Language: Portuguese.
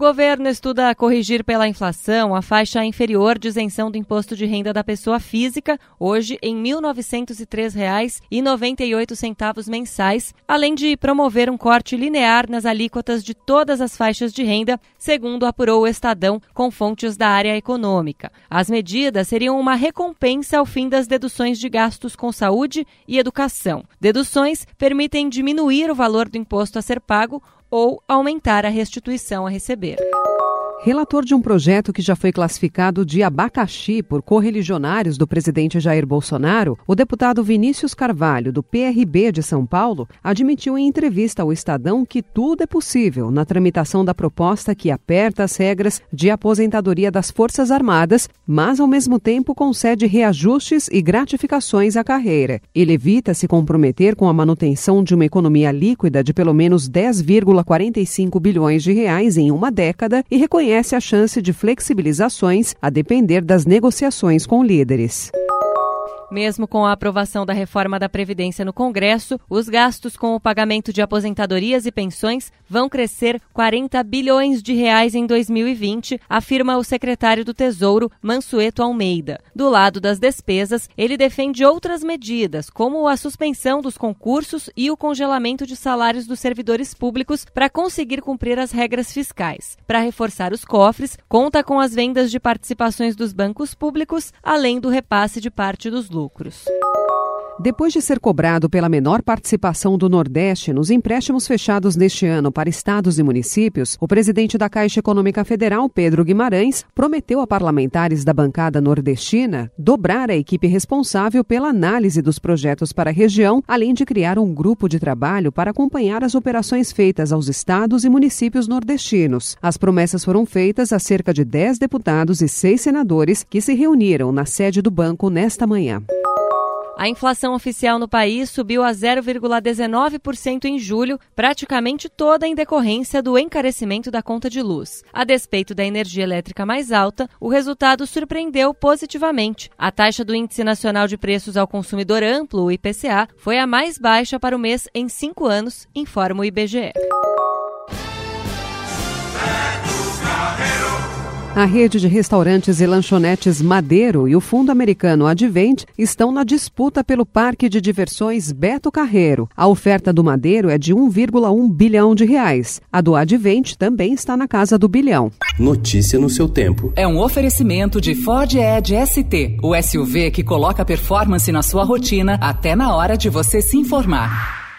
Governo estuda corrigir pela inflação a faixa inferior de isenção do imposto de renda da pessoa física, hoje em R$ 1.903,98 mensais, além de promover um corte linear nas alíquotas de todas as faixas de renda, segundo apurou o Estadão com fontes da área econômica. As medidas seriam uma recompensa ao fim das deduções de gastos com saúde e educação. Deduções permitem diminuir o valor do imposto a ser pago ou aumentar a restituição a receber. Relator de um projeto que já foi classificado de abacaxi por correligionários do presidente Jair Bolsonaro, o deputado Vinícius Carvalho, do PRB de São Paulo, admitiu em entrevista ao Estadão que tudo é possível na tramitação da proposta que aperta as regras de aposentadoria das Forças Armadas, mas ao mesmo tempo concede reajustes e gratificações à carreira. Ele evita se comprometer com a manutenção de uma economia líquida de pelo menos 10,45 bilhões de reais em uma década e reconhece reconhece a chance de flexibilizações a depender das negociações com líderes. Mesmo com a aprovação da reforma da Previdência no Congresso, os gastos com o pagamento de aposentadorias e pensões vão crescer 40 bilhões de reais em 2020, afirma o secretário do Tesouro, Mansueto Almeida. Do lado das despesas, ele defende outras medidas, como a suspensão dos concursos e o congelamento de salários dos servidores públicos para conseguir cumprir as regras fiscais. Para reforçar os cofres, conta com as vendas de participações dos bancos públicos, além do repasse de parte dos lucros lucros. Depois de ser cobrado pela menor participação do Nordeste nos empréstimos fechados neste ano para estados e municípios, o presidente da Caixa Econômica Federal, Pedro Guimarães, prometeu a parlamentares da bancada nordestina dobrar a equipe responsável pela análise dos projetos para a região, além de criar um grupo de trabalho para acompanhar as operações feitas aos estados e municípios nordestinos. As promessas foram feitas a cerca de 10 deputados e 6 senadores que se reuniram na sede do banco nesta manhã. A inflação oficial no país subiu a 0,19% em julho, praticamente toda em decorrência do encarecimento da conta de luz. A despeito da energia elétrica mais alta, o resultado surpreendeu positivamente. A taxa do Índice Nacional de Preços ao Consumidor Amplo, o IPCA, foi a mais baixa para o mês em cinco anos, informa o IBGE. A rede de restaurantes e lanchonetes Madeiro e o fundo americano Advent estão na disputa pelo parque de diversões Beto Carreiro. A oferta do Madeiro é de 1,1 bilhão de reais. A do Advent também está na casa do bilhão. Notícia no seu tempo. É um oferecimento de Ford Edge ST, o SUV que coloca performance na sua rotina até na hora de você se informar.